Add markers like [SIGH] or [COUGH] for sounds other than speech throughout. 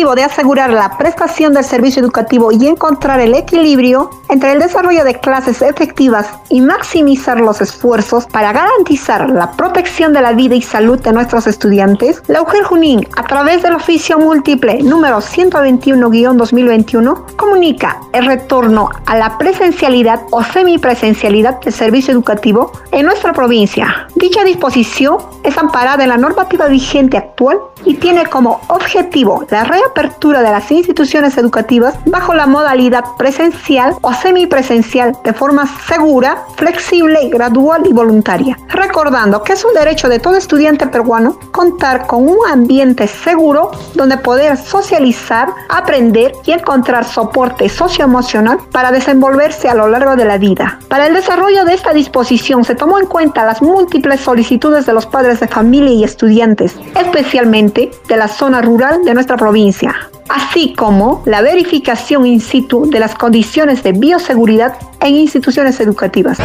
Objetivo de asegurar la prestación del servicio educativo y encontrar el equilibrio entre el desarrollo de clases efectivas y maximizar los esfuerzos para garantizar la protección de la vida y salud de nuestros estudiantes, la UGEL Junín, a través del oficio múltiple número 121-2021, comunica el retorno a la presencialidad o semipresencialidad del servicio educativo en nuestra provincia. Dicha disposición es amparada en la normativa vigente actual y tiene como objetivo la reapertura de las instituciones educativas bajo la modalidad presencial o semipresencial de forma segura, flexible, gradual y voluntaria. Recordando que es un derecho de todo estudiante peruano contar con un ambiente seguro donde poder socializar, aprender y encontrar soporte socioemocional para desenvolverse a lo largo de la vida. Para el desarrollo de esta disposición se tomó en cuenta las múltiples solicitudes de los padres de familia y estudiantes, especialmente de la zona rural de nuestra provincia, así como la verificación in situ de las condiciones de bioseguridad en instituciones educativas.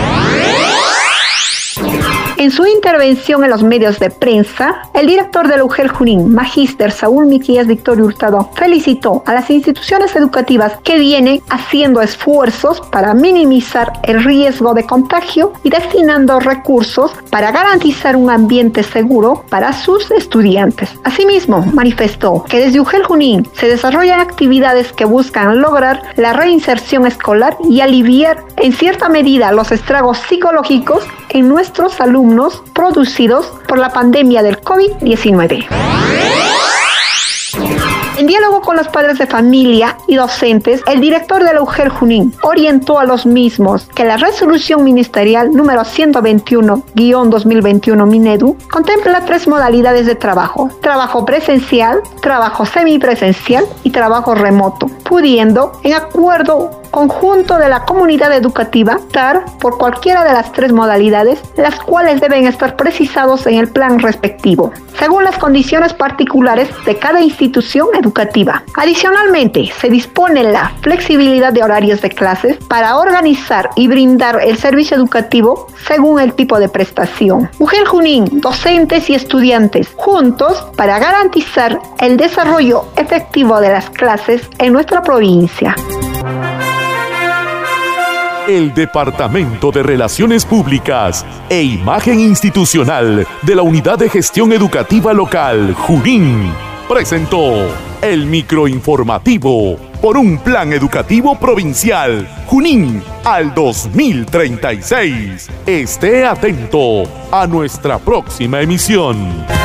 En su intervención en los medios de prensa, el director del UGEL Junín, Magíster Saúl Miquías Victorio Hurtado, felicitó a las instituciones educativas que vienen haciendo esfuerzos para minimizar el riesgo de contagio y destinando recursos para garantizar un ambiente seguro para sus estudiantes. Asimismo, manifestó que desde UGEL Junín se desarrollan actividades que buscan lograr la reinserción escolar y aliviar en cierta medida los estragos psicológicos en nuestros alumnos producidos por la pandemia del COVID-19. En diálogo con los padres de familia y docentes, el director de la UGEL Junín orientó a los mismos que la resolución ministerial número 121-2021 Minedu contempla tres modalidades de trabajo, trabajo presencial, trabajo semipresencial y trabajo remoto, pudiendo, en acuerdo conjunto de la comunidad educativa dar por cualquiera de las tres modalidades, las cuales deben estar precisados en el plan respectivo, según las condiciones particulares de cada institución educativa. Adicionalmente, se dispone la flexibilidad de horarios de clases para organizar y brindar el servicio educativo según el tipo de prestación. Mujer Junín, docentes y estudiantes, juntos para garantizar el desarrollo efectivo de las clases en nuestra provincia el Departamento de Relaciones Públicas e Imagen Institucional de la Unidad de Gestión Educativa Local, Junín, presentó el microinformativo por un plan educativo provincial, Junín, al 2036. Esté atento a nuestra próxima emisión.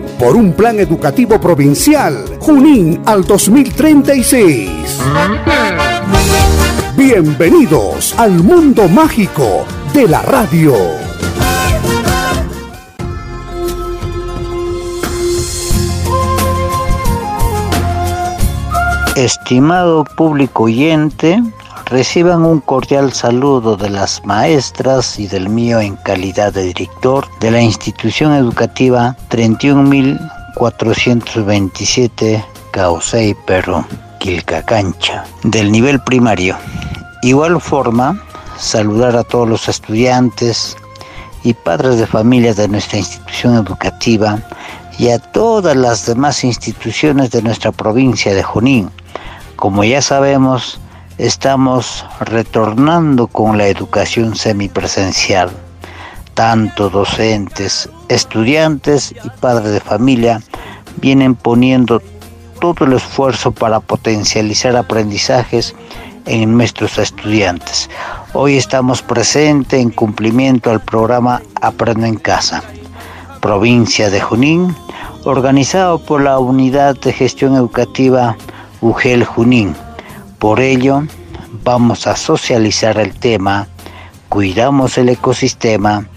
por un plan educativo provincial Junín al 2036. Bienvenidos al mundo mágico de la radio. Estimado público oyente, Reciban un cordial saludo de las maestras y del mío en calidad de director de la institución educativa 31.427 Causey Perro, Quilcacancha, del nivel primario. Igual forma, saludar a todos los estudiantes y padres de familia de nuestra institución educativa y a todas las demás instituciones de nuestra provincia de Junín. Como ya sabemos, estamos retornando con la educación semipresencial. Tanto docentes, estudiantes y padres de familia vienen poniendo todo el esfuerzo para potencializar aprendizajes en nuestros estudiantes. Hoy estamos presentes en cumplimiento al programa Aprendo en Casa, provincia de Junín, organizado por la Unidad de Gestión Educativa UGEL Junín. Por ello, vamos a socializar el tema, cuidamos el ecosistema,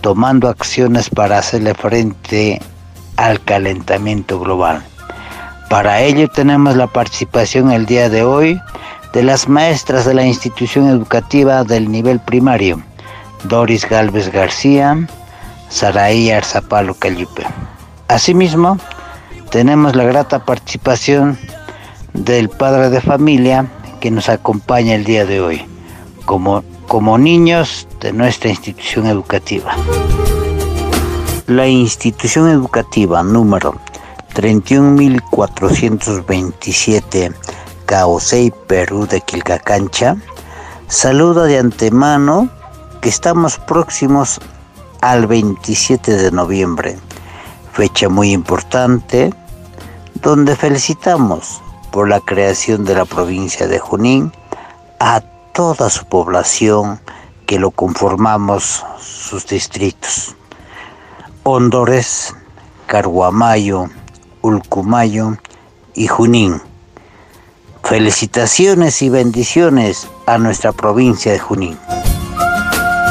tomando acciones para hacerle frente al calentamiento global. Para ello tenemos la participación el día de hoy de las maestras de la institución educativa del nivel primario, Doris Galvez García, Saraí Arzapalo Cayupe. Asimismo, tenemos la grata participación del padre de familia que nos acompaña el día de hoy, como, como niños de nuestra institución educativa. La institución educativa número 31.427 Caosei, Perú de Quilcacancha, saluda de antemano que estamos próximos al 27 de noviembre, fecha muy importante, donde felicitamos por la creación de la provincia de Junín a toda su población que lo conformamos sus distritos. Hondores, Carguamayo, Ulcumayo y Junín. Felicitaciones y bendiciones a nuestra provincia de Junín.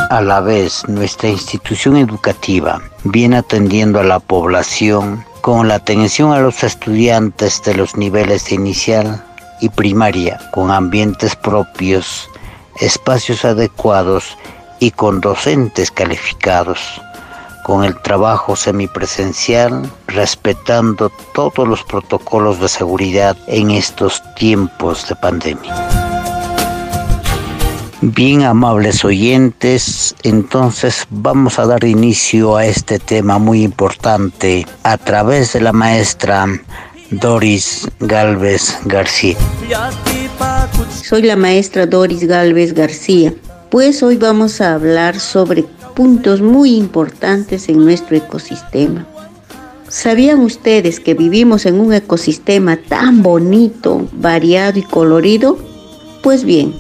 A la vez, nuestra institución educativa viene atendiendo a la población con la atención a los estudiantes de los niveles de inicial y primaria, con ambientes propios, espacios adecuados y con docentes calificados con el trabajo semipresencial, respetando todos los protocolos de seguridad en estos tiempos de pandemia. Bien amables oyentes, entonces vamos a dar inicio a este tema muy importante a través de la maestra Doris Galvez García. Soy la maestra Doris Galvez García, pues hoy vamos a hablar sobre puntos muy importantes en nuestro ecosistema. ¿Sabían ustedes que vivimos en un ecosistema tan bonito, variado y colorido? Pues bien,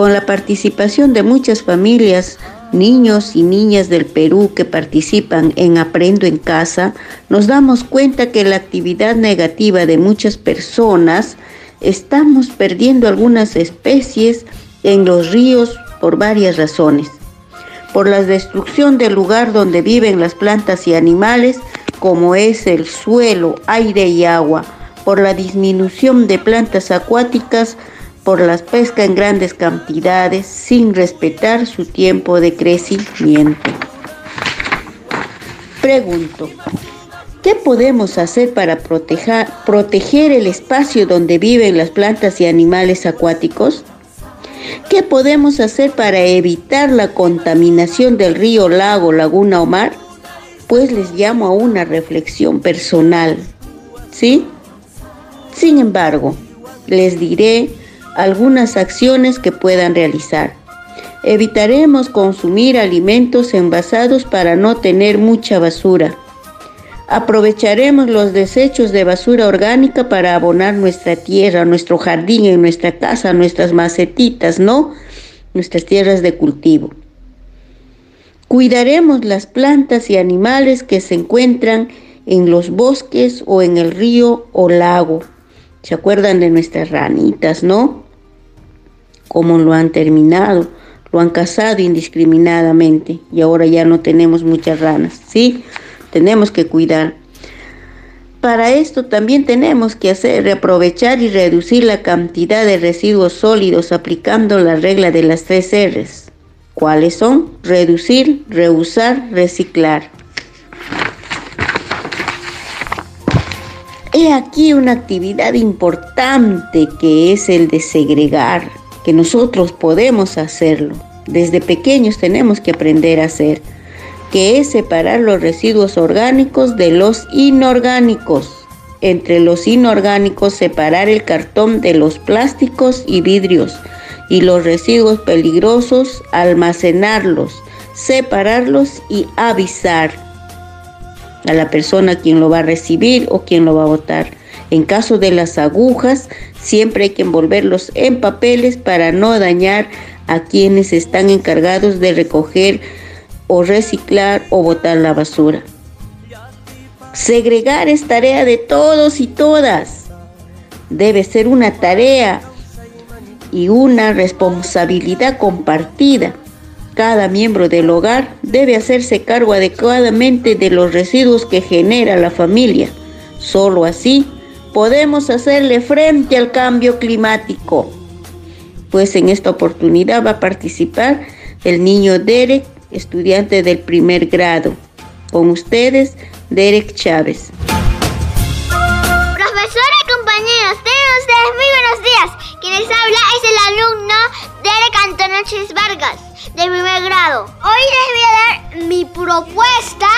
con la participación de muchas familias, niños y niñas del Perú que participan en Aprendo en Casa, nos damos cuenta que la actividad negativa de muchas personas estamos perdiendo algunas especies en los ríos por varias razones. Por la destrucción del lugar donde viven las plantas y animales, como es el suelo, aire y agua, por la disminución de plantas acuáticas, por la pesca en grandes cantidades, sin respetar su tiempo de crecimiento. Pregunto, ¿qué podemos hacer para proteger, proteger el espacio donde viven las plantas y animales acuáticos? ¿Qué podemos hacer para evitar la contaminación del río, lago, laguna o mar? Pues les llamo a una reflexión personal, ¿sí? Sin embargo, les diré algunas acciones que puedan realizar. Evitaremos consumir alimentos envasados para no tener mucha basura. Aprovecharemos los desechos de basura orgánica para abonar nuestra tierra, nuestro jardín, nuestra casa, nuestras macetitas, ¿no? Nuestras tierras de cultivo. Cuidaremos las plantas y animales que se encuentran en los bosques o en el río o lago. ¿Se acuerdan de nuestras ranitas, no? Cómo lo han terminado, lo han cazado indiscriminadamente y ahora ya no tenemos muchas ranas, ¿sí? tenemos que cuidar. Para esto también tenemos que hacer reaprovechar y reducir la cantidad de residuos sólidos aplicando la regla de las tres R's. ¿Cuáles son? Reducir, reusar, reciclar. He aquí una actividad importante que es el de segregar, que nosotros podemos hacerlo. Desde pequeños tenemos que aprender a hacer que es separar los residuos orgánicos de los inorgánicos. Entre los inorgánicos separar el cartón de los plásticos y vidrios y los residuos peligrosos almacenarlos, separarlos y avisar. a la persona quien lo va a recibir o quien lo va a votar. En caso de las agujas, siempre hay que envolverlos en papeles para no dañar a quienes están encargados de recoger o reciclar o botar la basura. Segregar es tarea de todos y todas. Debe ser una tarea y una responsabilidad compartida. Cada miembro del hogar debe hacerse cargo adecuadamente de los residuos que genera la familia. Solo así podemos hacerle frente al cambio climático. Pues en esta oportunidad va a participar el niño Derek, estudiante del primer grado. Con ustedes, Derek Chávez. Profesora y compañeros, tengan ustedes muy buenos días. Quien les habla es el alumno Derek Antonio Vargas, de primer grado. Hoy les voy a dar mi propuesta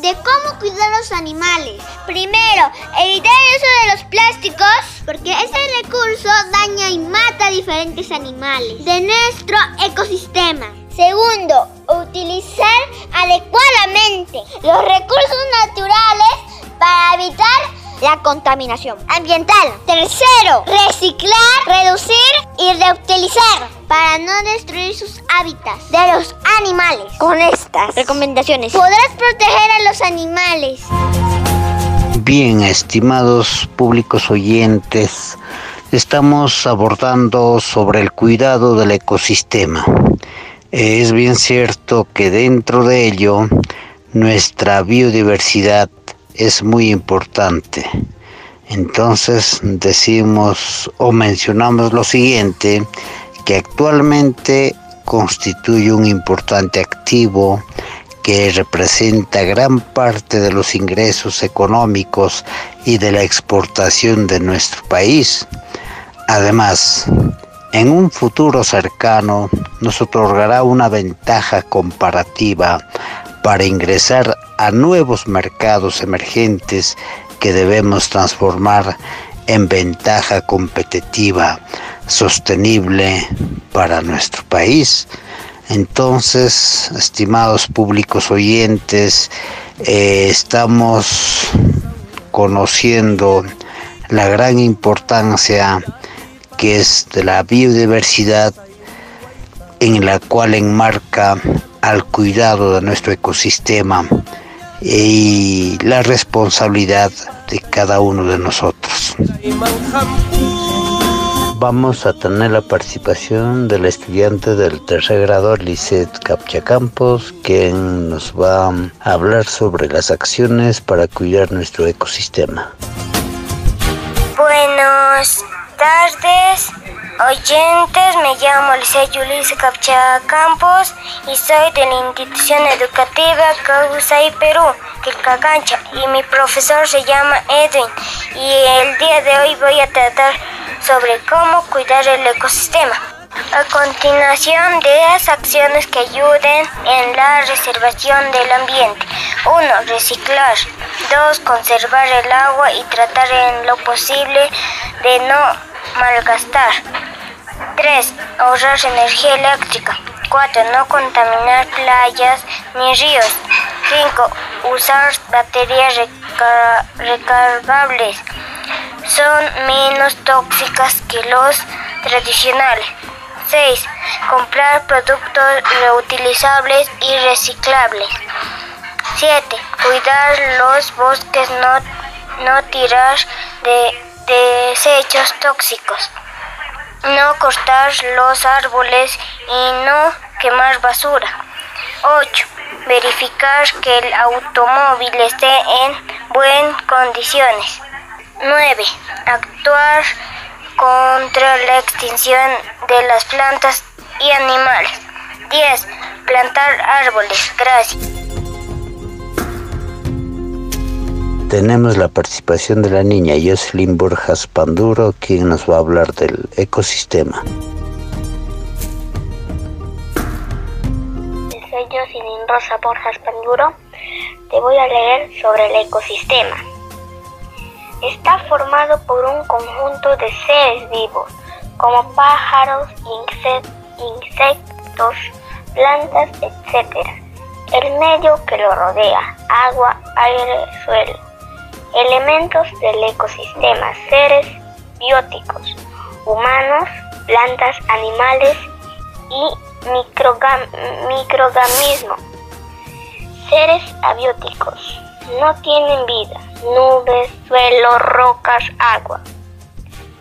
de cómo cuidar los animales. Primero, evitar el uso de los plásticos, porque ese recurso daña y mata a diferentes animales de nuestro ecosistema. Segundo, utilizar adecuadamente los recursos naturales para evitar la contaminación ambiental. Tercero, reciclar, reducir y reutilizar para no destruir sus hábitats de los animales. Con estas recomendaciones podrás proteger a los animales. Bien, estimados públicos oyentes, estamos abordando sobre el cuidado del ecosistema. Es bien cierto que dentro de ello nuestra biodiversidad es muy importante. Entonces decimos o mencionamos lo siguiente, que actualmente constituye un importante activo que representa gran parte de los ingresos económicos y de la exportación de nuestro país. Además, en un futuro cercano nos otorgará una ventaja comparativa para ingresar a nuevos mercados emergentes que debemos transformar en ventaja competitiva sostenible para nuestro país. Entonces, estimados públicos oyentes, eh, estamos conociendo la gran importancia que es de la biodiversidad en la cual enmarca al cuidado de nuestro ecosistema y la responsabilidad de cada uno de nosotros. Vamos a tener la participación del estudiante del tercer grado, Lisette Capchacampos, quien nos va a hablar sobre las acciones para cuidar nuestro ecosistema. Buenos tardes, oyentes. Me llamo Lice Yulisa Capcha Campos y soy de la institución educativa Causay Perú, Quilcacancha. Y mi profesor se llama Edwin. Y el día de hoy voy a tratar sobre cómo cuidar el ecosistema. A continuación, de las acciones que ayuden en la reservación del ambiente. 1. Reciclar. 2. Conservar el agua y tratar en lo posible de no malgastar. 3. Ahorrar energía eléctrica. 4. No contaminar playas ni ríos. 5. Usar baterías recargables. Son menos tóxicas que los tradicionales. 6. Comprar productos reutilizables y reciclables. 7. Cuidar los bosques, no, no tirar de desechos tóxicos, no cortar los árboles y no quemar basura. 8. Verificar que el automóvil esté en buenas condiciones. 9. Actuar contra la extinción de las plantas y animales. 10. Plantar árboles. Gracias. Tenemos la participación de la niña Jocelyn Borjas Panduro, quien nos va a hablar del ecosistema. Soy Jocelyn Rosa Borjas Panduro. Te voy a leer sobre el ecosistema. Está formado por un conjunto de seres vivos, como pájaros, insectos, plantas, etc., el medio que lo rodea, agua, aire, suelo, elementos del ecosistema, seres bióticos, humanos, plantas, animales y microorganismos. Seres abióticos no tienen vida, nubes, suelo, rocas, agua.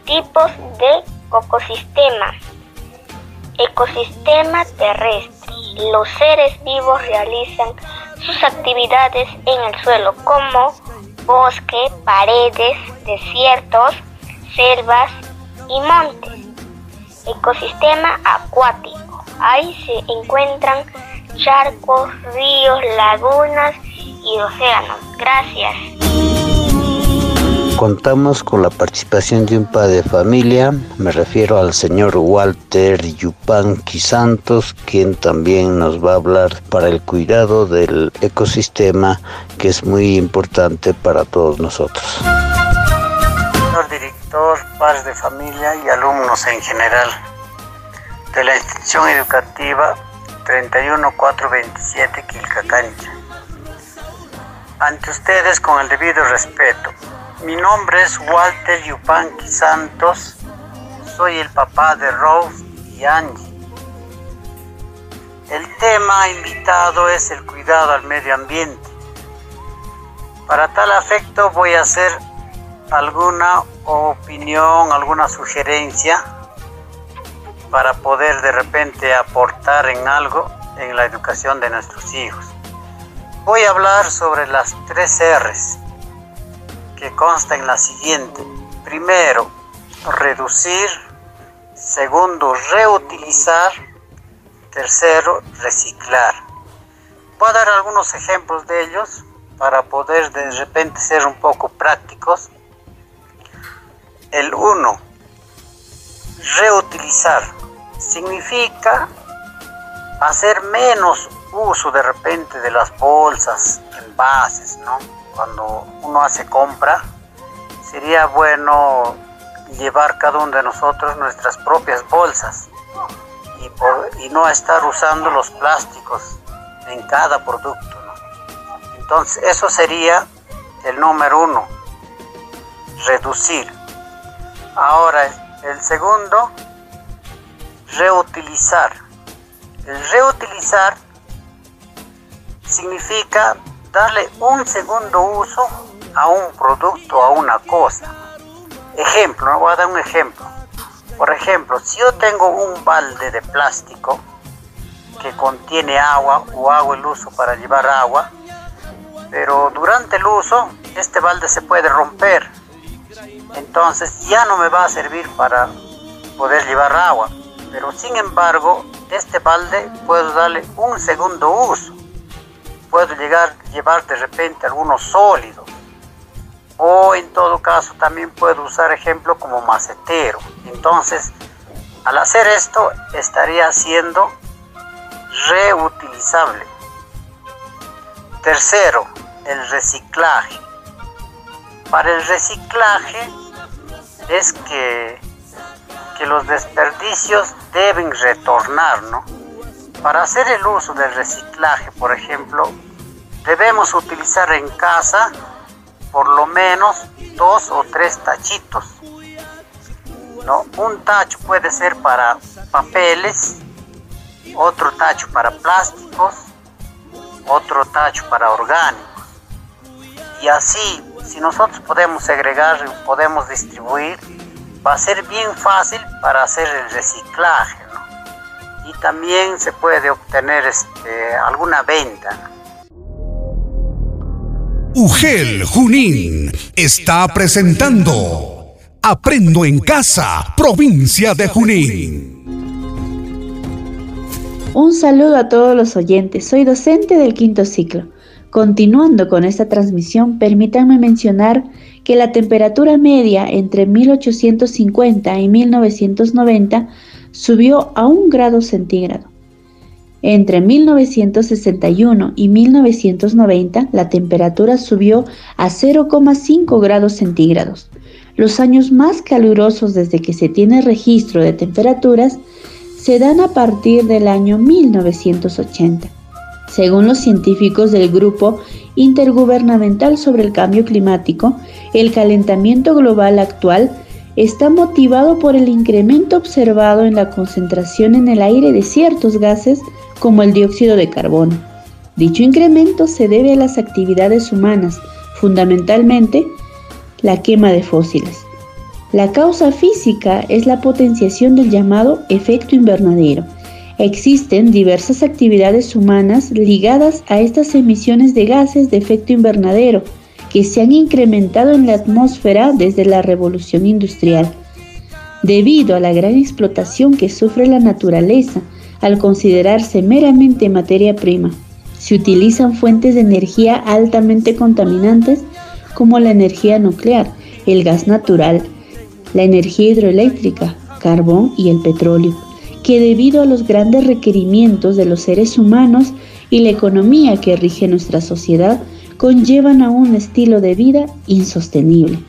Tipos de ecosistema. Ecosistema terrestre. Los seres vivos realizan sus actividades en el suelo como bosque, paredes, desiertos, selvas y montes. Ecosistema acuático. Ahí se encuentran charcos, ríos, lagunas y océanos. Gracias. Contamos con la participación de un padre de familia, me refiero al señor Walter Yupanqui Santos, quien también nos va a hablar para el cuidado del ecosistema, que es muy importante para todos nosotros. Señor director, padres de familia y alumnos en general de la institución educativa 31427 Quilcacancha. Ante ustedes con el debido respeto, mi nombre es Walter Yupanqui Santos. Soy el papá de Rose y Angie. El tema invitado es el cuidado al medio ambiente. Para tal afecto voy a hacer alguna opinión, alguna sugerencia para poder de repente aportar en algo en la educación de nuestros hijos. Voy a hablar sobre las tres R's que consta en la siguiente. Primero, reducir. Segundo, reutilizar. Tercero, reciclar. Voy a dar algunos ejemplos de ellos para poder de repente ser un poco prácticos. El 1. Reutilizar. Significa hacer menos uso de repente de las bolsas, envases, ¿no? Cuando uno hace compra, sería bueno llevar cada uno de nosotros nuestras propias bolsas y, no estar usando los plásticos en cada producto. Entonces, eso sería el número uno, reducir. Ahora, el segundo, reutilizar. El reutilizar significa darle un segundo uso a un producto, a una cosa. Ejemplo, voy a dar un ejemplo. Por ejemplo, si yo tengo un balde de plástico que contiene agua o hago el uso para llevar agua, pero durante el uso este balde se puede romper. Entonces ya no me va a servir para poder llevar agua. Pero sin embargo, este balde puedo darle un segundo uso puedo llegar llevar de repente algunos sólidos. O en todo caso también puedo usar ejemplo como macetero. Entonces al hacer esto estaría siendo reutilizable. Tercero el reciclaje. Para el reciclaje es que que los desperdicios deben retornar no para hacer el uso del reciclaje, por ejemplo, debemos utilizar en casa por lo menos dos o tres tachitos. ¿no? Un tacho puede ser para papeles, otro tacho para plásticos, otro tacho para orgánicos. Y así, si nosotros podemos segregar, podemos distribuir, va a ser bien fácil para hacer el reciclaje y también se puede obtener este, alguna venta. UGEL Junín está presentando Aprendo en Casa, provincia de Junín. Un saludo a todos los oyentes, soy docente del quinto ciclo. Continuando con esta transmisión, permítanme mencionar que la temperatura media entre 1850 y 1990 subió a un grado centígrado. Entre 1961 y 1990 la temperatura subió a 0,5 grados centígrados. Los años más calurosos desde que se tiene registro de temperaturas se dan a partir del año 1980. Según los científicos del Grupo Intergubernamental sobre el Cambio Climático, el calentamiento global actual está motivado por el incremento observado en la concentración en el aire de ciertos gases como el dióxido de carbono. Dicho incremento se debe a las actividades humanas, fundamentalmente la quema de fósiles. La causa física es la potenciación del llamado efecto invernadero. Existen diversas actividades humanas ligadas a estas emisiones de gases de efecto invernadero, que se han incrementado en la atmósfera desde la revolución industrial, debido a la gran explotación que sufre la naturaleza al considerarse meramente materia prima. Se utilizan fuentes de energía altamente contaminantes como la energía nuclear, el gas natural, la energía hidroeléctrica, carbón y el petróleo, que debido a los grandes requerimientos de los seres humanos y la economía que rige nuestra sociedad, conllevan a un estilo de vida insostenible.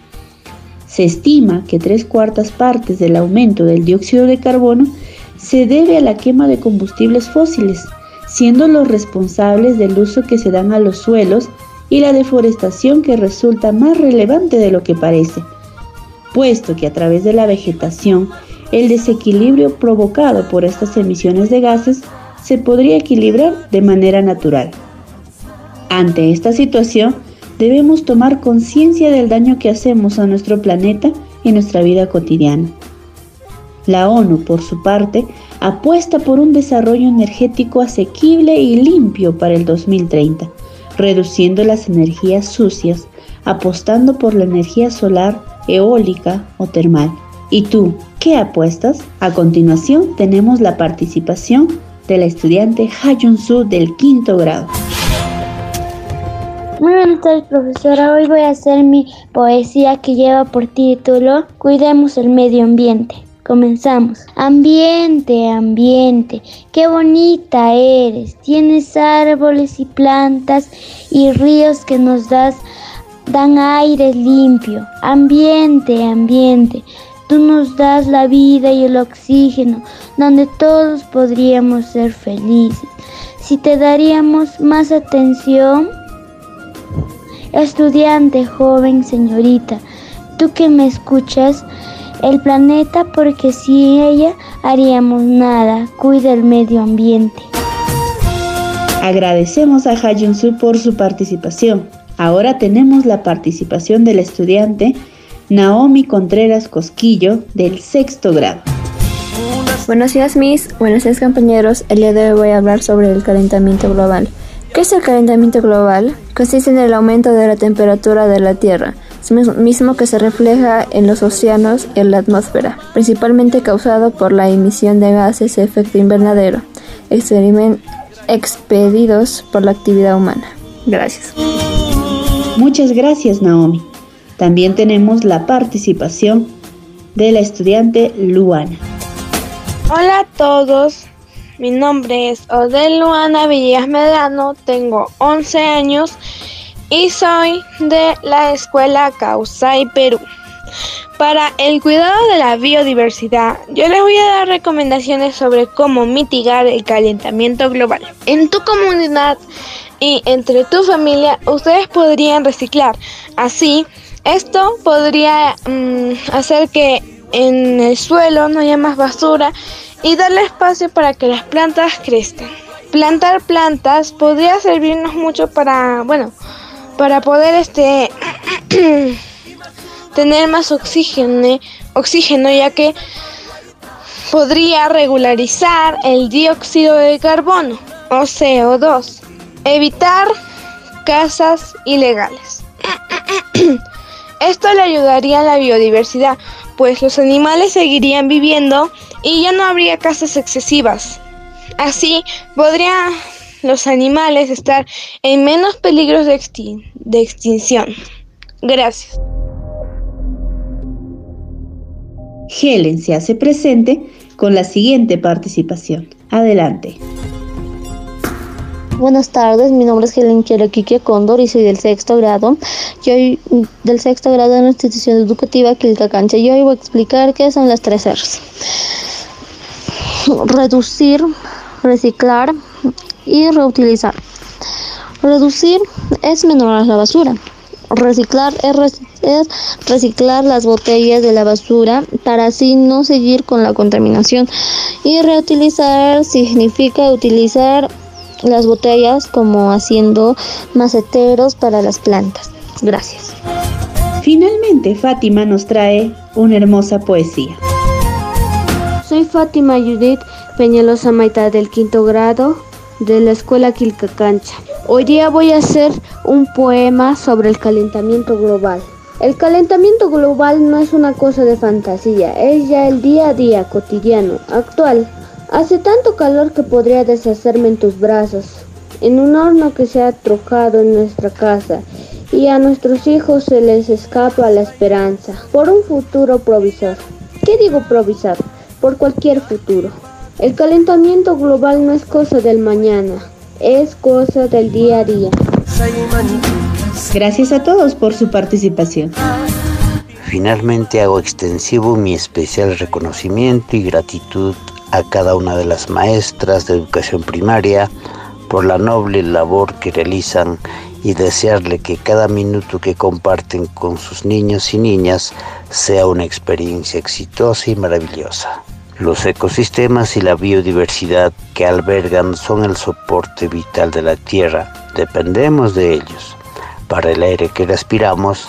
Se estima que tres cuartas partes del aumento del dióxido de carbono se debe a la quema de combustibles fósiles, siendo los responsables del uso que se dan a los suelos y la deforestación que resulta más relevante de lo que parece, puesto que a través de la vegetación el desequilibrio provocado por estas emisiones de gases se podría equilibrar de manera natural. Ante esta situación, debemos tomar conciencia del daño que hacemos a nuestro planeta y nuestra vida cotidiana. La ONU, por su parte, apuesta por un desarrollo energético asequible y limpio para el 2030, reduciendo las energías sucias, apostando por la energía solar, eólica o termal. ¿Y tú, qué apuestas? A continuación tenemos la participación de la estudiante Ha Su del quinto grado. Muy buenas tardes, profesora. Hoy voy a hacer mi poesía que lleva por título Cuidemos el medio ambiente. Comenzamos. Ambiente, ambiente, qué bonita eres. Tienes árboles y plantas y ríos que nos das, dan aire limpio. Ambiente, ambiente, tú nos das la vida y el oxígeno donde todos podríamos ser felices. Si te daríamos más atención, Estudiante, joven, señorita, tú que me escuchas, el planeta porque sin ella haríamos nada. Cuida el medio ambiente. Agradecemos a Su por su participación. Ahora tenemos la participación del estudiante Naomi Contreras Cosquillo del sexto grado. Buenos días, mis. Buenos días, compañeros. El día de hoy voy a hablar sobre el calentamiento global. ¿Qué es el calentamiento global? Consiste en el aumento de la temperatura de la Tierra, mismo que se refleja en los océanos y en la atmósfera, principalmente causado por la emisión de gases de efecto invernadero, expedidos por la actividad humana. Gracias. Muchas gracias, Naomi. También tenemos la participación de la estudiante Luana. Hola a todos, mi nombre es Odel Luana Villegas Medrano, tengo 11 años y soy de la escuela Causay Perú. Para el cuidado de la biodiversidad, yo les voy a dar recomendaciones sobre cómo mitigar el calentamiento global. En tu comunidad y entre tu familia, ustedes podrían reciclar. Así, esto podría mm, hacer que en el suelo no haya más basura y darle espacio para que las plantas crezcan. Plantar plantas podría servirnos mucho para, bueno, para poder este [CLEARS THROAT] tener más oxígeno, oxígeno ya que podría regularizar el dióxido de carbono o CO2, evitar casas ilegales. [CLEARS THROAT] Esto le ayudaría a la biodiversidad, pues los animales seguirían viviendo y ya no habría casas excesivas. Así podrían los animales estar en menos peligros de, de extinción. Gracias. Helen se hace presente con la siguiente participación. Adelante. Buenas tardes, mi nombre es Helen Quique Cóndor y soy del sexto grado. Yo del sexto grado de la institución educativa Quilcacancha. Yo hoy voy a explicar qué son las tres R's. Reducir, reciclar y reutilizar. Reducir es menorar la basura. Reciclar es, reciclar las botellas de la basura para así no seguir con la contaminación. Y reutilizar significa utilizar las botellas como haciendo maceteros para las plantas. Gracias. Finalmente, Fátima nos trae una hermosa poesía. Soy Fátima Judith Peñalosa Maita del quinto grado de la escuela Quilcacancha. Hoy día voy a hacer un poema sobre el calentamiento global. El calentamiento global no es una cosa de fantasía, es ya el día a día cotidiano, actual. Hace tanto calor que podría deshacerme en tus brazos, en un horno que se ha trocado en nuestra casa, y a nuestros hijos se les escapa la esperanza por un futuro provisor. ¿Qué digo provisor? Por cualquier futuro. El calentamiento global no es cosa del mañana, es cosa del día a día. Gracias a todos por su participación. Finalmente hago extensivo mi especial reconocimiento y gratitud a cada una de las maestras de educación primaria por la noble labor que realizan y desearle que cada minuto que comparten con sus niños y niñas sea una experiencia exitosa y maravillosa. Los ecosistemas y la biodiversidad que albergan son el soporte vital de la Tierra. Dependemos de ellos para el aire que respiramos,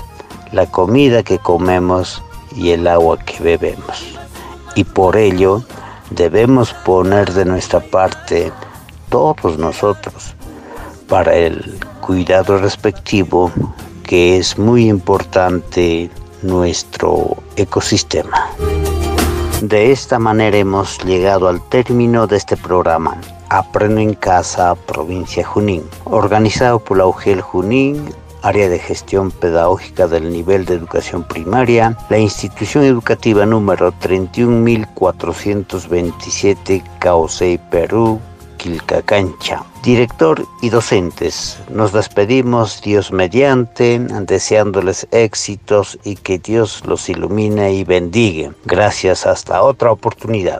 la comida que comemos y el agua que bebemos. Y por ello debemos poner de nuestra parte todos nosotros para el cuidado respectivo que es muy importante nuestro ecosistema. De esta manera hemos llegado al término de este programa. Aprendo en Casa, provincia Junín, organizado por la UGEL Junín, área de gestión pedagógica del nivel de educación primaria, la institución educativa número 31427 Causey, Perú, Quilcacancha. Director y docentes, nos despedimos Dios mediante, deseándoles éxitos y que Dios los ilumine y bendiga. Gracias hasta otra oportunidad.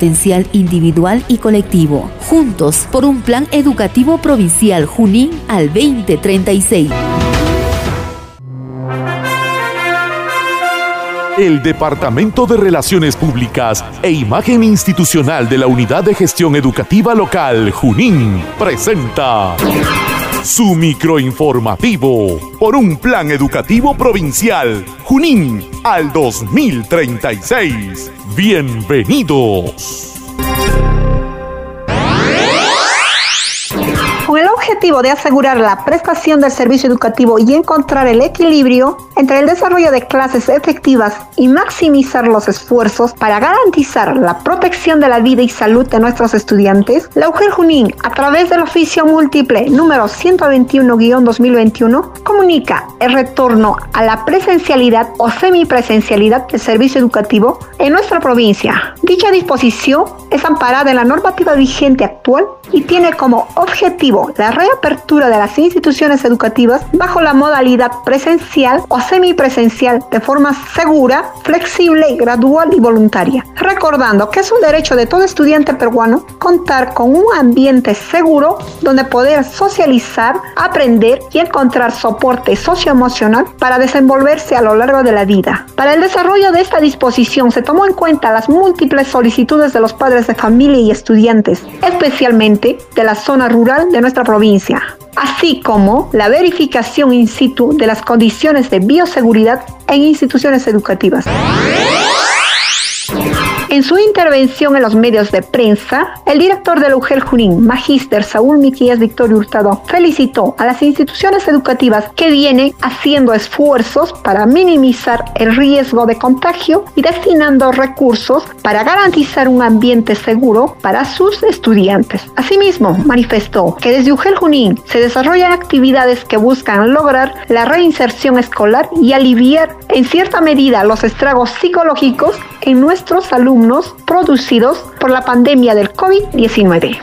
potencial individual y colectivo, juntos por un plan educativo provincial Junín al 2036. El Departamento de Relaciones Públicas e Imagen Institucional de la Unidad de Gestión Educativa Local Junín presenta su microinformativo por un plan educativo provincial Junín al 2036. Bienvenidos. Objetivo de asegurar la prestación del servicio educativo y encontrar el equilibrio entre el desarrollo de clases efectivas y maximizar los esfuerzos para garantizar la protección de la vida y salud de nuestros estudiantes, la UGEL Junín, a través del oficio múltiple número 121-2021, comunica el retorno a la presencialidad o semipresencialidad del servicio educativo en nuestra provincia. Dicha disposición es amparada en la normativa vigente actual y tiene como objetivo la reapertura de las instituciones educativas bajo la modalidad presencial o semipresencial de forma segura, flexible, gradual y voluntaria. Recordando que es un derecho de todo estudiante peruano contar con un ambiente seguro donde poder socializar, aprender y encontrar soporte socioemocional para desenvolverse a lo largo de la vida. Para el desarrollo de esta disposición se tomó en cuenta las múltiples solicitudes de los padres de familia y estudiantes, especialmente de la zona rural de nuestra provincia, así como la verificación in situ de las condiciones de bioseguridad en instituciones educativas. En su intervención en los medios de prensa, el director de la UGEL Junín, Magíster Saúl Miquías Victorio Hurtado, felicitó a las instituciones educativas que vienen haciendo esfuerzos para minimizar el riesgo de contagio y destinando recursos para garantizar un ambiente seguro para sus estudiantes. Asimismo, manifestó que desde UGEL Junín se desarrollan actividades que buscan lograr la reinserción escolar y aliviar en cierta medida los estragos psicológicos en nuestros alumnos producidos por la pandemia del COVID-19.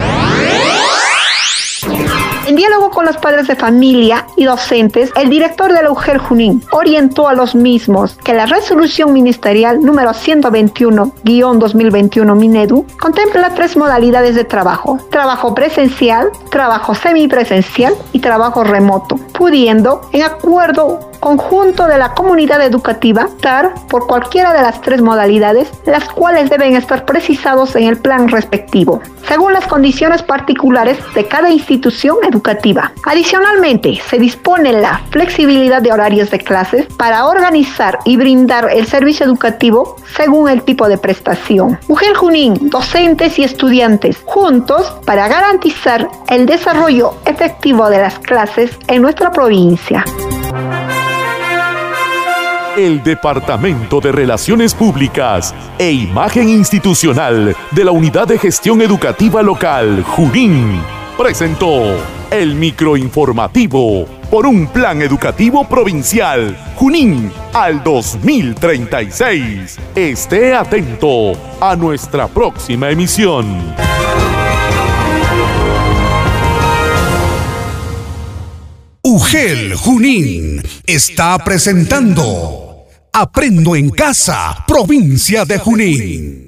En diálogo con los padres de familia y docentes, el director de la UGEL Junín orientó a los mismos que la resolución ministerial número 121-2021 Minedu contempla tres modalidades de trabajo, trabajo presencial, trabajo semipresencial y trabajo remoto, pudiendo, en acuerdo conjunto de la comunidad educativa optar por cualquiera de las tres modalidades, las cuales deben estar precisados en el plan respectivo, según las condiciones particulares de cada institución educativa. Adicionalmente, se dispone la flexibilidad de horarios de clases para organizar y brindar el servicio educativo según el tipo de prestación. Mujer Junín, docentes y estudiantes, juntos para garantizar el desarrollo efectivo de las clases en nuestra provincia. El Departamento de Relaciones Públicas e Imagen Institucional de la Unidad de Gestión Educativa Local, Junín, presentó el microinformativo por un plan educativo provincial, Junín, al 2036. Esté atento a nuestra próxima emisión. UGEL Junín está presentando Aprendo en casa, provincia de Junín.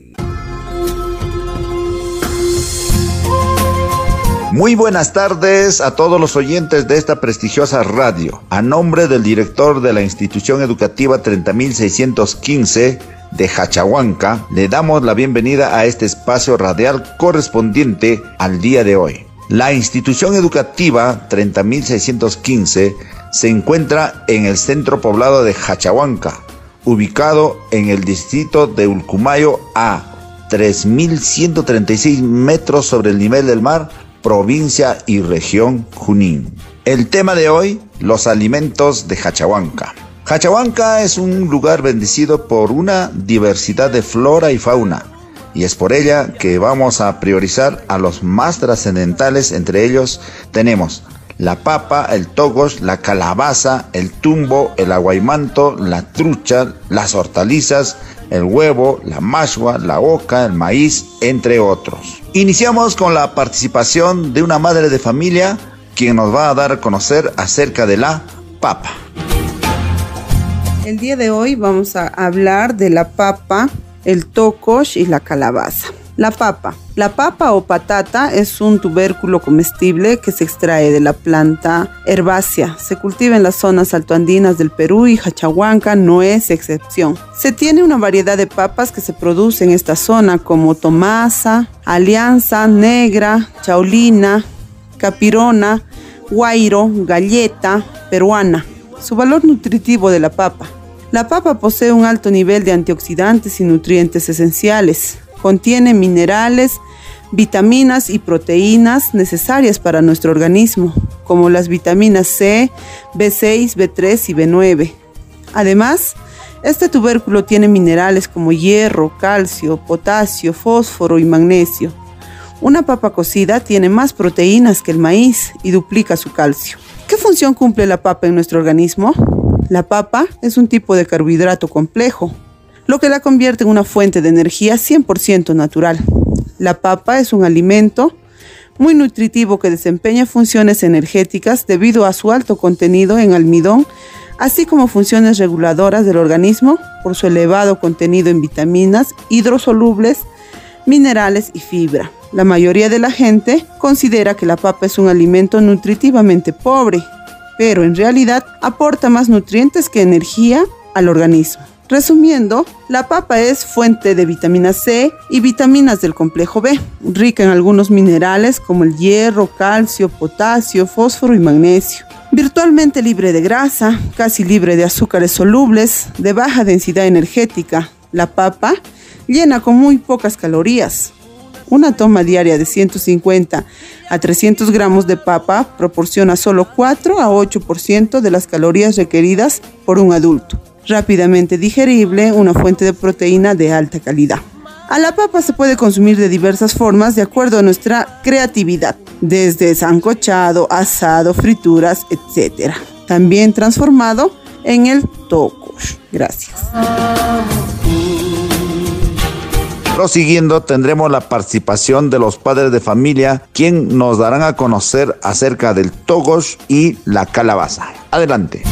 Muy buenas tardes a todos los oyentes de esta prestigiosa radio. A nombre del director de la institución educativa 30615 de Hachahuanca, le damos la bienvenida a este espacio radial correspondiente al día de hoy. La institución educativa 30615 se encuentra en el centro poblado de Hachahuanca, ubicado en el distrito de Ulcumayo a 3.136 metros sobre el nivel del mar, provincia y región Junín. El tema de hoy, los alimentos de Hachahuanca. Hachahuanca es un lugar bendecido por una diversidad de flora y fauna, y es por ella que vamos a priorizar a los más trascendentales, entre ellos tenemos la papa, el togos, la calabaza, el tumbo, el aguaymanto, la trucha, las hortalizas, el huevo, la mashua, la oca, el maíz, entre otros. Iniciamos con la participación de una madre de familia quien nos va a dar a conocer acerca de la papa. El día de hoy vamos a hablar de la papa, el tocos y la calabaza. La papa. La papa o patata es un tubérculo comestible que se extrae de la planta herbácea. Se cultiva en las zonas altoandinas del Perú y Hachahuanca no es excepción. Se tiene una variedad de papas que se producen en esta zona como tomasa, alianza, negra, chaulina, capirona, guairo, galleta, peruana. Su valor nutritivo de la papa. La papa posee un alto nivel de antioxidantes y nutrientes esenciales Contiene minerales, vitaminas y proteínas necesarias para nuestro organismo, como las vitaminas C, B6, B3 y B9. Además, este tubérculo tiene minerales como hierro, calcio, potasio, fósforo y magnesio. Una papa cocida tiene más proteínas que el maíz y duplica su calcio. ¿Qué función cumple la papa en nuestro organismo? La papa es un tipo de carbohidrato complejo lo que la convierte en una fuente de energía 100% natural. La papa es un alimento muy nutritivo que desempeña funciones energéticas debido a su alto contenido en almidón, así como funciones reguladoras del organismo por su elevado contenido en vitaminas, hidrosolubles, minerales y fibra. La mayoría de la gente considera que la papa es un alimento nutritivamente pobre, pero en realidad aporta más nutrientes que energía al organismo. Resumiendo, la papa es fuente de vitamina C y vitaminas del complejo B, rica en algunos minerales como el hierro, calcio, potasio, fósforo y magnesio. Virtualmente libre de grasa, casi libre de azúcares solubles, de baja densidad energética, la papa llena con muy pocas calorías. Una toma diaria de 150 a 300 gramos de papa proporciona solo 4 a 8% de las calorías requeridas por un adulto. Rápidamente digerible, una fuente de proteína de alta calidad. A la papa se puede consumir de diversas formas de acuerdo a nuestra creatividad, desde sancochado, asado, frituras, etc. También transformado en el tocos. Gracias. Prosiguiendo, tendremos la participación de los padres de familia, quien nos darán a conocer acerca del togos y la calabaza. Adelante.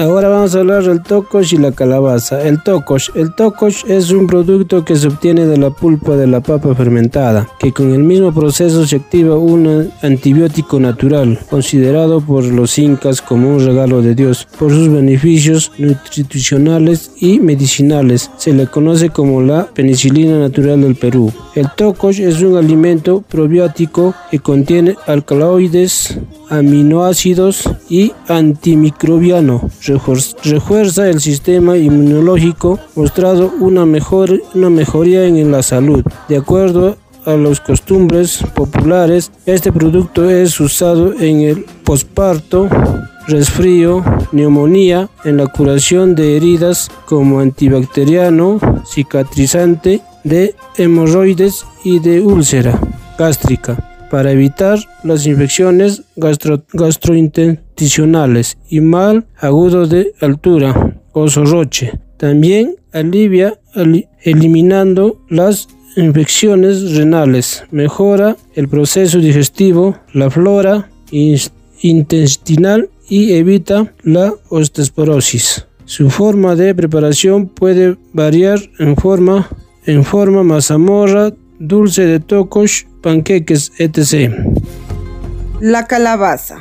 Ahora vamos a hablar del tocosh y la calabaza. El tocosh. El tocosh es un producto que se obtiene de la pulpa de la papa fermentada, que con el mismo proceso se activa un antibiótico natural, considerado por los incas como un regalo de Dios, por sus beneficios nutricionales y medicinales. Se le conoce como la penicilina natural del Perú. El tocosh es un alimento probiótico que contiene alcaloides, aminoácidos y antimicrobiano refuerza el sistema inmunológico, mostrando una, mejor, una mejoría en la salud. De acuerdo a las costumbres populares, este producto es usado en el posparto, resfrío, neumonía, en la curación de heridas como antibacteriano, cicatrizante de hemorroides y de úlcera gástrica para evitar las infecciones gastrointestinales y mal agudo de altura o sorroche. También alivia eliminando las infecciones renales, mejora el proceso digestivo, la flora intestinal y evita la osteoporosis. Su forma de preparación puede variar en forma, en forma mazamorra, dulce de tocos, panqueques, etc. La calabaza.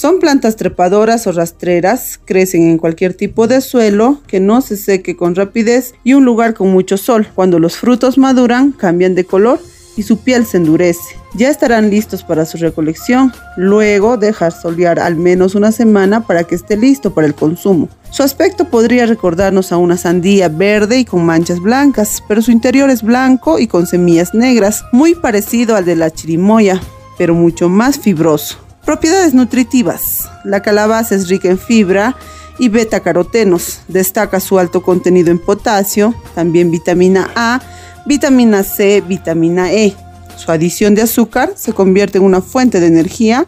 Son plantas trepadoras o rastreras, crecen en cualquier tipo de suelo que no se seque con rapidez y un lugar con mucho sol. Cuando los frutos maduran, cambian de color y su piel se endurece. Ya estarán listos para su recolección. Luego dejar solear al menos una semana para que esté listo para el consumo. Su aspecto podría recordarnos a una sandía verde y con manchas blancas, pero su interior es blanco y con semillas negras, muy parecido al de la chirimoya, pero mucho más fibroso. Propiedades nutritivas. La calabaza es rica en fibra y beta-carotenos. Destaca su alto contenido en potasio, también vitamina A, vitamina C, vitamina E. Su adición de azúcar se convierte en una fuente de energía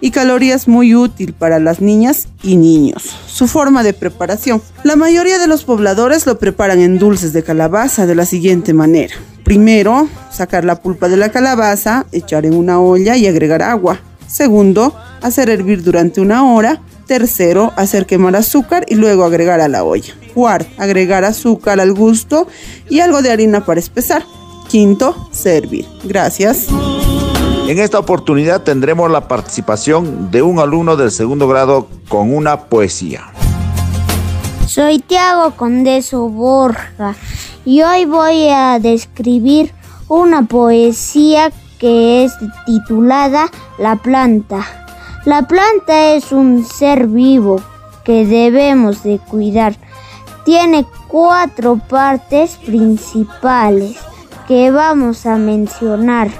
y calorías muy útil para las niñas y niños. Su forma de preparación. La mayoría de los pobladores lo preparan en dulces de calabaza de la siguiente manera. Primero, sacar la pulpa de la calabaza, echar en una olla y agregar agua. Segundo, hacer hervir durante una hora. Tercero, hacer quemar azúcar y luego agregar a la olla. Cuarto, agregar azúcar al gusto y algo de harina para espesar. Quinto, servir. Gracias. En esta oportunidad tendremos la participación de un alumno del segundo grado con una poesía. Soy Tiago Condeso Borja y hoy voy a describir una poesía que es titulada La planta. La planta es un ser vivo que debemos de cuidar. Tiene cuatro partes principales que vamos a mencionar.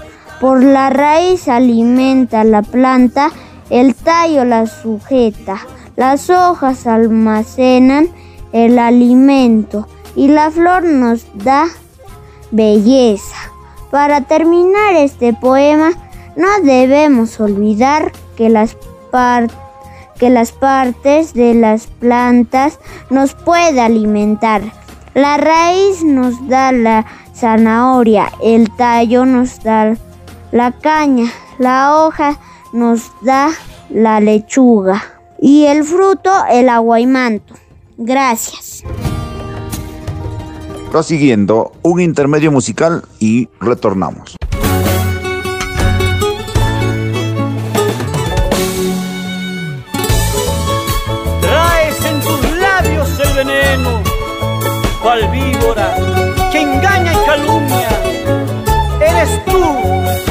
Por la raíz alimenta la planta, el tallo la sujeta, las hojas almacenan el alimento y la flor nos da belleza. Para terminar este poema, no debemos olvidar que las, que las partes de las plantas nos puede alimentar. La raíz nos da la zanahoria, el tallo nos da la caña, la hoja nos da la lechuga y el fruto el aguaimanto. Gracias. Prosiguiendo, un intermedio musical y retornamos. Traes en tus labios el veneno, cual víbora que engaña y calumnia. Eres tú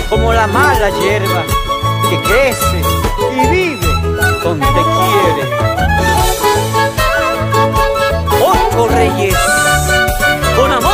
como la mala hierba que crece y vive donde quiere. Ocho reyes, con amor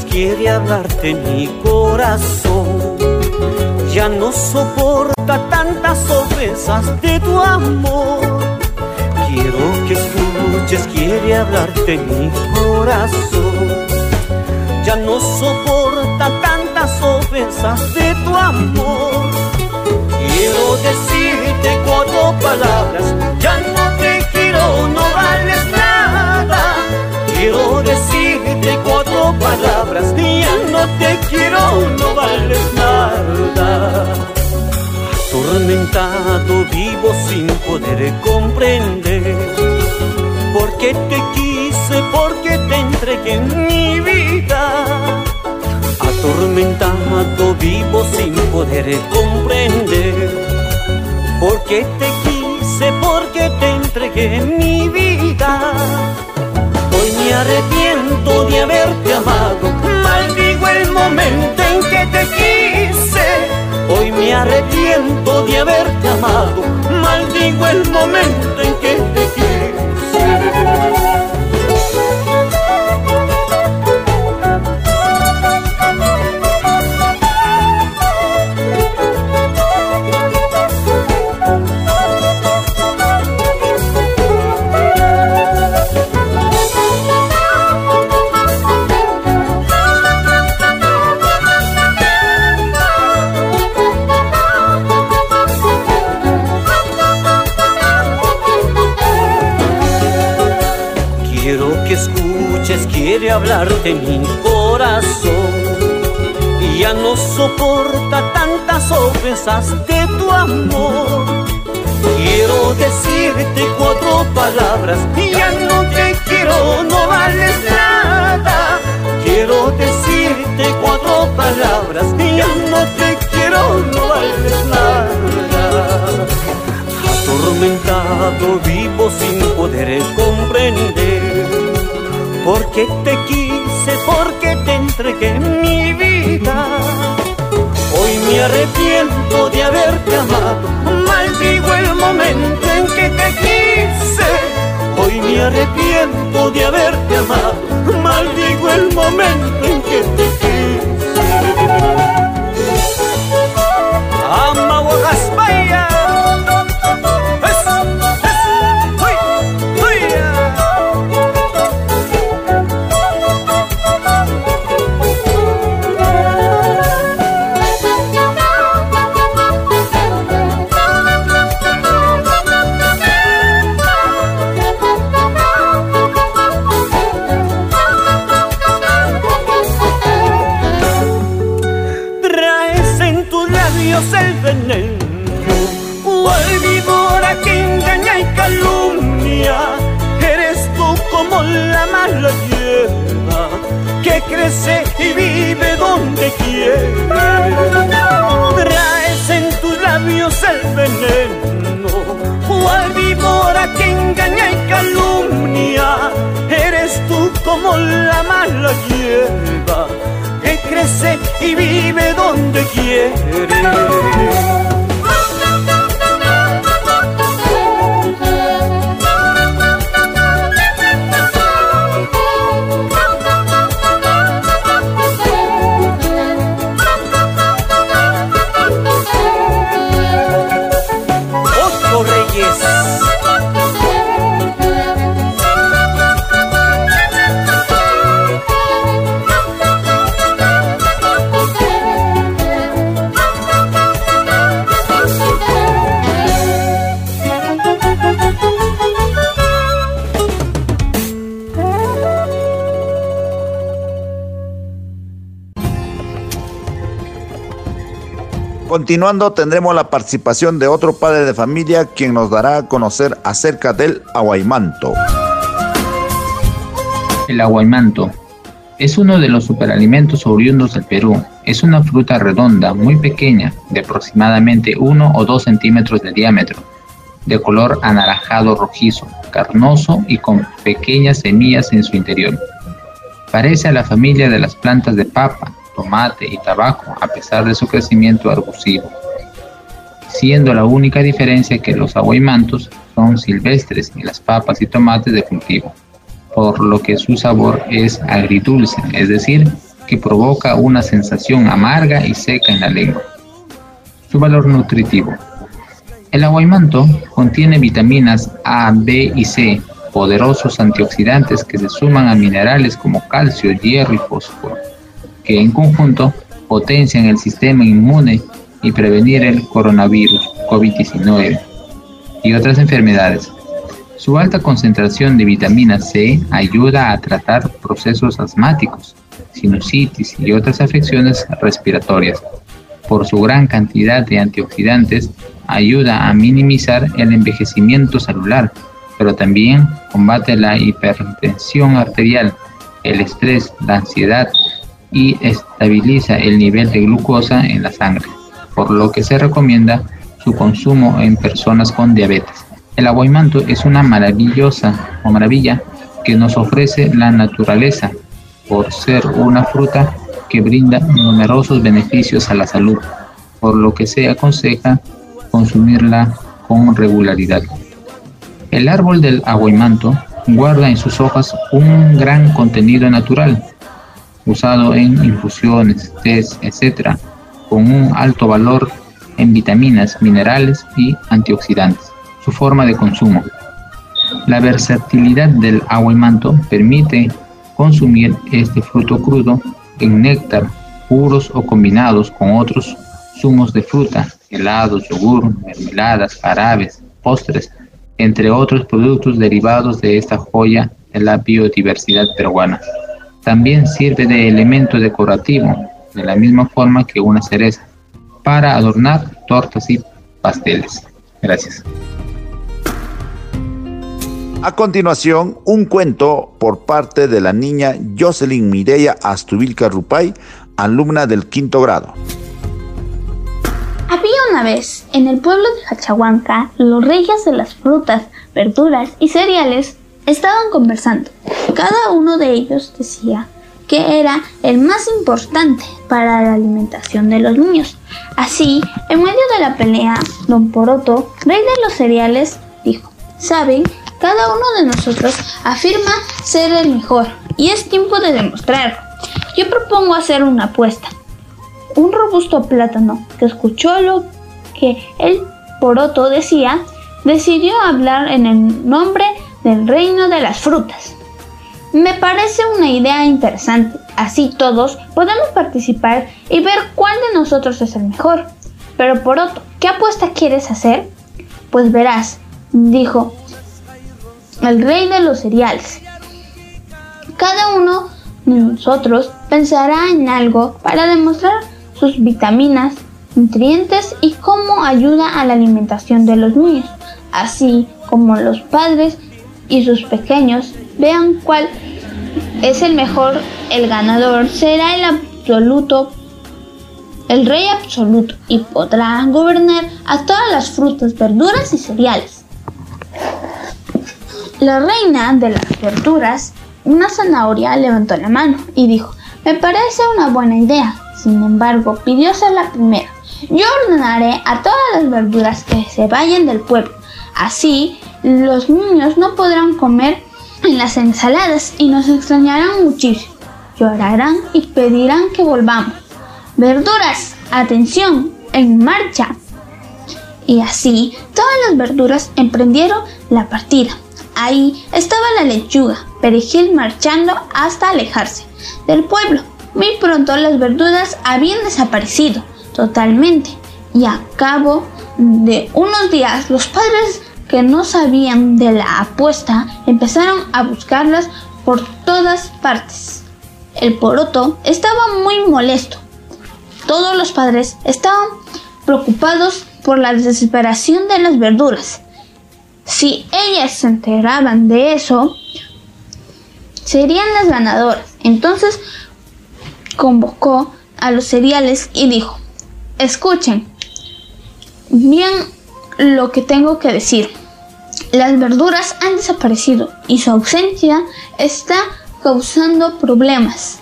quiere hablarte mi corazón. Ya no soporta tantas ofensas de tu amor. Quiero que escuches, quiere hablarte mi corazón. Ya no soporta tantas ofensas de tu amor. Quiero decirte cuatro palabras, ya no te quiero, no vales nada. Quiero decirte cuatro palabras, ya no te quiero, no vales nada. Atormentado vivo sin poder comprender por qué te quise, por qué te entregué mi vida. Atormentado vivo sin poder comprender por qué te quise, por qué te entregué mi vida. Hoy me arrepiento de haberte amado, maldigo el momento en que te quise. Hoy me arrepiento de haberte amado, maldigo el momento en que te quise. Hablarte mi corazón. Y ya no soporta tantas ofensas de tu amor. Quiero decirte cuatro palabras, ya no te quiero, no vales nada. Quiero decirte cuatro palabras, ya no te quiero, no vales nada. Atormentado vivo sin poder comprender por qué te quise, por qué te entregué mi vida. Hoy me arrepiento de haberte amado, maldigo el momento en que te quise. Hoy me arrepiento de haberte amado, maldigo el momento en que te quise. Ama que engaña y calumnia. Eres tú como la mala hierba que crece y vive donde quiere. Continuando tendremos la participación de otro padre de familia quien nos dará a conocer acerca del aguaymanto. El aguaymanto es uno de los superalimentos oriundos del Perú. Es una fruta redonda, muy pequeña, de aproximadamente 1 o 2 centímetros de diámetro, de color anaranjado rojizo, carnoso y con pequeñas semillas en su interior. Parece a la familia de las plantas de papa, tomate y tabaco a pesar de su crecimiento arbustivo, siendo la única diferencia que los aguaymantos son silvestres y las papas y tomates de cultivo, por lo que su sabor es agridulce, es decir, que provoca una sensación amarga y seca en la lengua. Su valor nutritivo. El aguaymanto contiene vitaminas A, B y C, poderosos antioxidantes que se suman a minerales como calcio, hierro y fósforo, que en conjunto potencian el sistema inmune y prevenir el coronavirus COVID-19 y otras enfermedades. Su alta concentración de vitamina C ayuda a tratar procesos asmáticos, sinusitis y otras afecciones respiratorias. Por su gran cantidad de antioxidantes, ayuda a minimizar el envejecimiento celular, pero también combate la hipertensión arterial, el estrés, la ansiedad y estabiliza el nivel de glucosa en la sangre, por lo que se recomienda su consumo en personas con diabetes. El aguaymanto es una maravillosa o maravilla que nos ofrece la naturaleza por ser una fruta que brinda numerosos beneficios a la salud, por lo que se aconseja consumirla con regularidad. El árbol del aguaymanto guarda en sus hojas un gran contenido natural, usado en infusiones, tés, etc., con un alto valor en vitaminas, minerales y antioxidantes su forma de consumo. La versatilidad del aguaimanto permite consumir este fruto crudo en néctar, puros o combinados con otros zumos de fruta, helados, yogur, mermeladas, jarabes, postres, entre otros productos derivados de esta joya de la biodiversidad peruana. También sirve de elemento decorativo, de la misma forma que una cereza, para adornar tortas y pasteles. Gracias. A continuación, un cuento por parte de la niña Jocelyn Mireya Astubilca Rupay, alumna del quinto grado. Había una vez, en el pueblo de Hachahuanca, los reyes de las frutas, verduras y cereales estaban conversando. Cada uno de ellos decía que era el más importante para la alimentación de los niños. Así, en medio de la pelea, don Poroto, rey de los cereales, dijo, ¿saben? Cada uno de nosotros afirma ser el mejor y es tiempo de demostrarlo. Yo propongo hacer una apuesta. Un robusto plátano que escuchó lo que el poroto decía, decidió hablar en el nombre del reino de las frutas. Me parece una idea interesante, así todos podemos participar y ver cuál de nosotros es el mejor. Pero Poroto, ¿qué apuesta quieres hacer? Pues verás, dijo el rey de los cereales. Cada uno de nosotros pensará en algo para demostrar sus vitaminas, nutrientes y cómo ayuda a la alimentación de los niños, así como los padres y sus pequeños vean cuál es el mejor, el ganador será el absoluto, el rey absoluto y podrá gobernar a todas las frutas, verduras y cereales. La reina de las verduras, una zanahoria, levantó la mano y dijo, me parece una buena idea. Sin embargo, pidió ser la primera. Yo ordenaré a todas las verduras que se vayan del pueblo. Así, los niños no podrán comer en las ensaladas y nos extrañarán muchísimo. Llorarán y pedirán que volvamos. Verduras, atención, en marcha. Y así, todas las verduras emprendieron la partida. Ahí estaba la lechuga, perejil marchando hasta alejarse del pueblo. Muy pronto las verduras habían desaparecido totalmente y a cabo de unos días los padres que no sabían de la apuesta empezaron a buscarlas por todas partes. El poroto estaba muy molesto. Todos los padres estaban preocupados por la desesperación de las verduras si ellas se enteraban de eso, serían las ganadoras. Entonces convocó a los cereales y dijo, escuchen bien lo que tengo que decir. Las verduras han desaparecido y su ausencia está causando problemas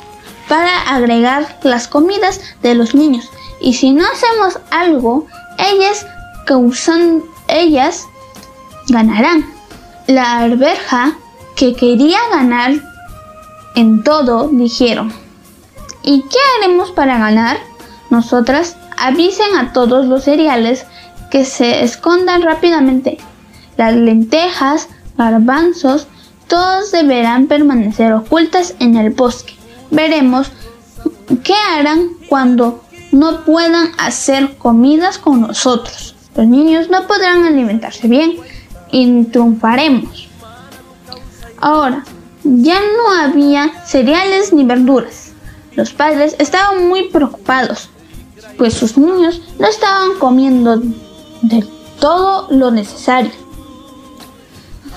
para agregar las comidas de los niños. Y si no hacemos algo, ellas causan, ellas ganarán. La arberja, que quería ganar en todo, dijeron, ¿Y qué haremos para ganar? Nosotras avisen a todos los cereales que se escondan rápidamente. Las lentejas, garbanzos, todos deberán permanecer ocultas en el bosque. Veremos qué harán cuando no puedan hacer comidas con nosotros. Los niños no podrán alimentarse bien y triunfaremos. Ahora, ya no había cereales ni verduras. Los padres estaban muy preocupados, pues sus niños no estaban comiendo de todo lo necesario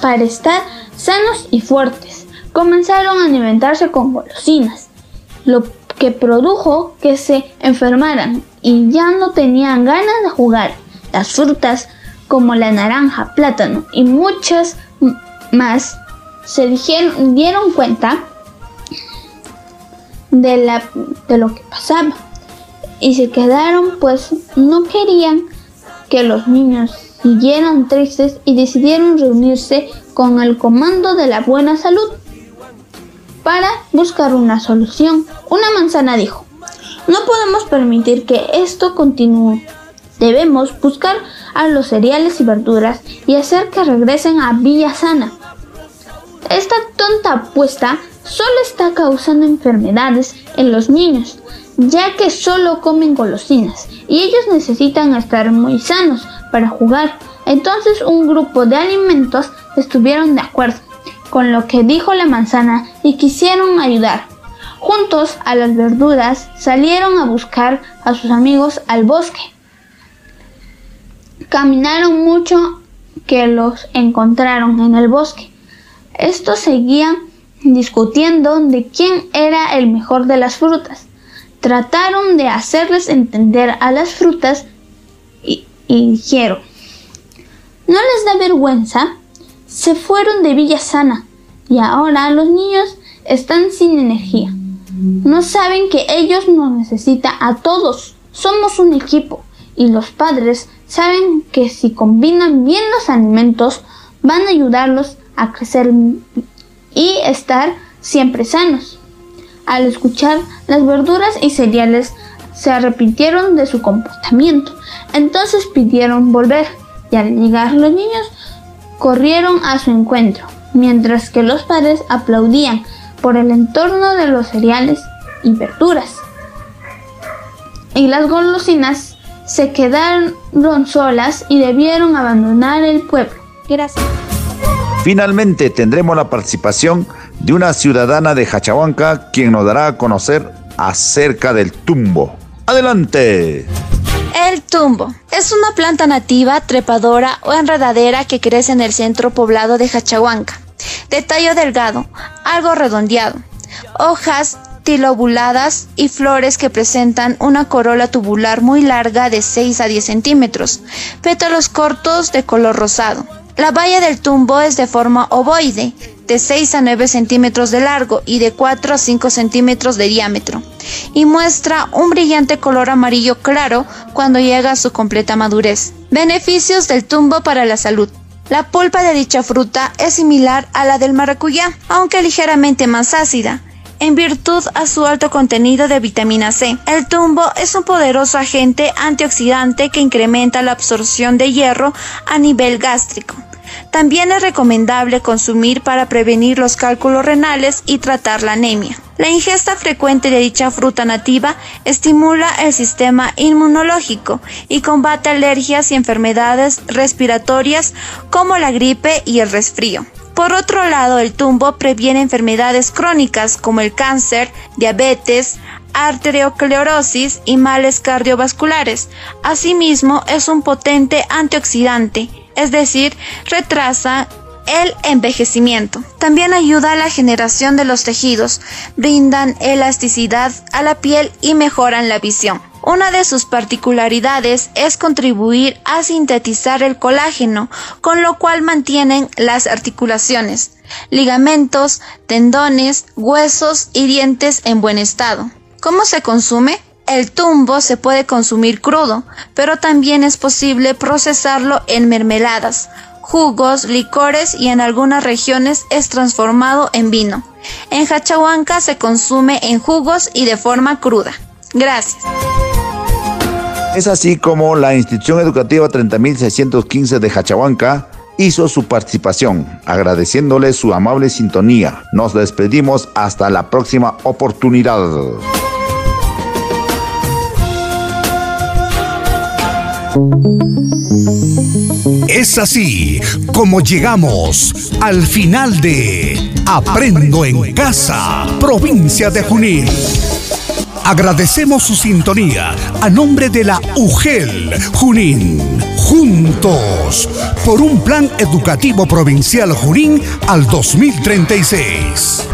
para estar sanos y fuertes. Comenzaron a alimentarse con golosinas, lo que produjo que se enfermaran y ya no tenían ganas de jugar. Las frutas como la naranja, plátano y muchas más se dijeron, dieron cuenta de, la, de lo que pasaba y se quedaron pues no querían que los niños siguieran tristes y decidieron reunirse con el Comando de la Buena Salud para buscar una solución. Una manzana dijo, no podemos permitir que esto continúe. Debemos buscar a los cereales y verduras y hacer que regresen a Villa Sana. Esta tonta apuesta solo está causando enfermedades en los niños, ya que solo comen golosinas y ellos necesitan estar muy sanos para jugar. Entonces un grupo de alimentos estuvieron de acuerdo con lo que dijo la manzana y quisieron ayudar. Juntos a las verduras salieron a buscar a sus amigos al bosque. Caminaron mucho que los encontraron en el bosque. Estos seguían discutiendo de quién era el mejor de las frutas. Trataron de hacerles entender a las frutas y, dijeron, ¿no les da vergüenza? Se fueron de Villa Sana y ahora los niños están sin energía. No saben que ellos nos necesitan a todos. Somos un equipo y los padres saben que si combinan bien los alimentos van a ayudarlos a crecer y estar siempre sanos. Al escuchar las verduras y cereales se arrepintieron de su comportamiento, entonces pidieron volver y al llegar los niños corrieron a su encuentro, mientras que los padres aplaudían por el entorno de los cereales y verduras. Y las golosinas se quedaron solas y debieron abandonar el pueblo. Gracias. Finalmente tendremos la participación de una ciudadana de Hachahuanca quien nos dará a conocer acerca del tumbo. Adelante. El tumbo es una planta nativa, trepadora o enredadera que crece en el centro poblado de Hachahuanca. De tallo delgado, algo redondeado. Hojas tilobuladas y flores que presentan una corola tubular muy larga de 6 a 10 centímetros. Pétalos cortos de color rosado. La valla del tumbo es de forma ovoide, de 6 a 9 centímetros de largo y de 4 a 5 centímetros de diámetro, y muestra un brillante color amarillo claro cuando llega a su completa madurez. Beneficios del tumbo para la salud. La pulpa de dicha fruta es similar a la del maracuyá, aunque ligeramente más ácida en virtud a su alto contenido de vitamina C. El tumbo es un poderoso agente antioxidante que incrementa la absorción de hierro a nivel gástrico. También es recomendable consumir para prevenir los cálculos renales y tratar la anemia. La ingesta frecuente de dicha fruta nativa estimula el sistema inmunológico y combate alergias y enfermedades respiratorias como la gripe y el resfrío. Por otro lado, el tumbo previene enfermedades crónicas como el cáncer, diabetes, arteriosclerosis y males cardiovasculares. Asimismo, es un potente antioxidante, es decir, retrasa el envejecimiento. También ayuda a la generación de los tejidos, brindan elasticidad a la piel y mejoran la visión. Una de sus particularidades es contribuir a sintetizar el colágeno, con lo cual mantienen las articulaciones, ligamentos, tendones, huesos y dientes en buen estado. ¿Cómo se consume? El tumbo se puede consumir crudo, pero también es posible procesarlo en mermeladas, jugos, licores y en algunas regiones es transformado en vino. En Hachahuanca se consume en jugos y de forma cruda. Gracias. Es así como la institución educativa 30.615 de Hachahuanca hizo su participación, agradeciéndole su amable sintonía. Nos despedimos hasta la próxima oportunidad. Es así como llegamos al final de Aprendo en Casa, provincia de Junín. Agradecemos su sintonía a nombre de la UGEL Junín. Juntos por un plan educativo provincial Junín al 2036.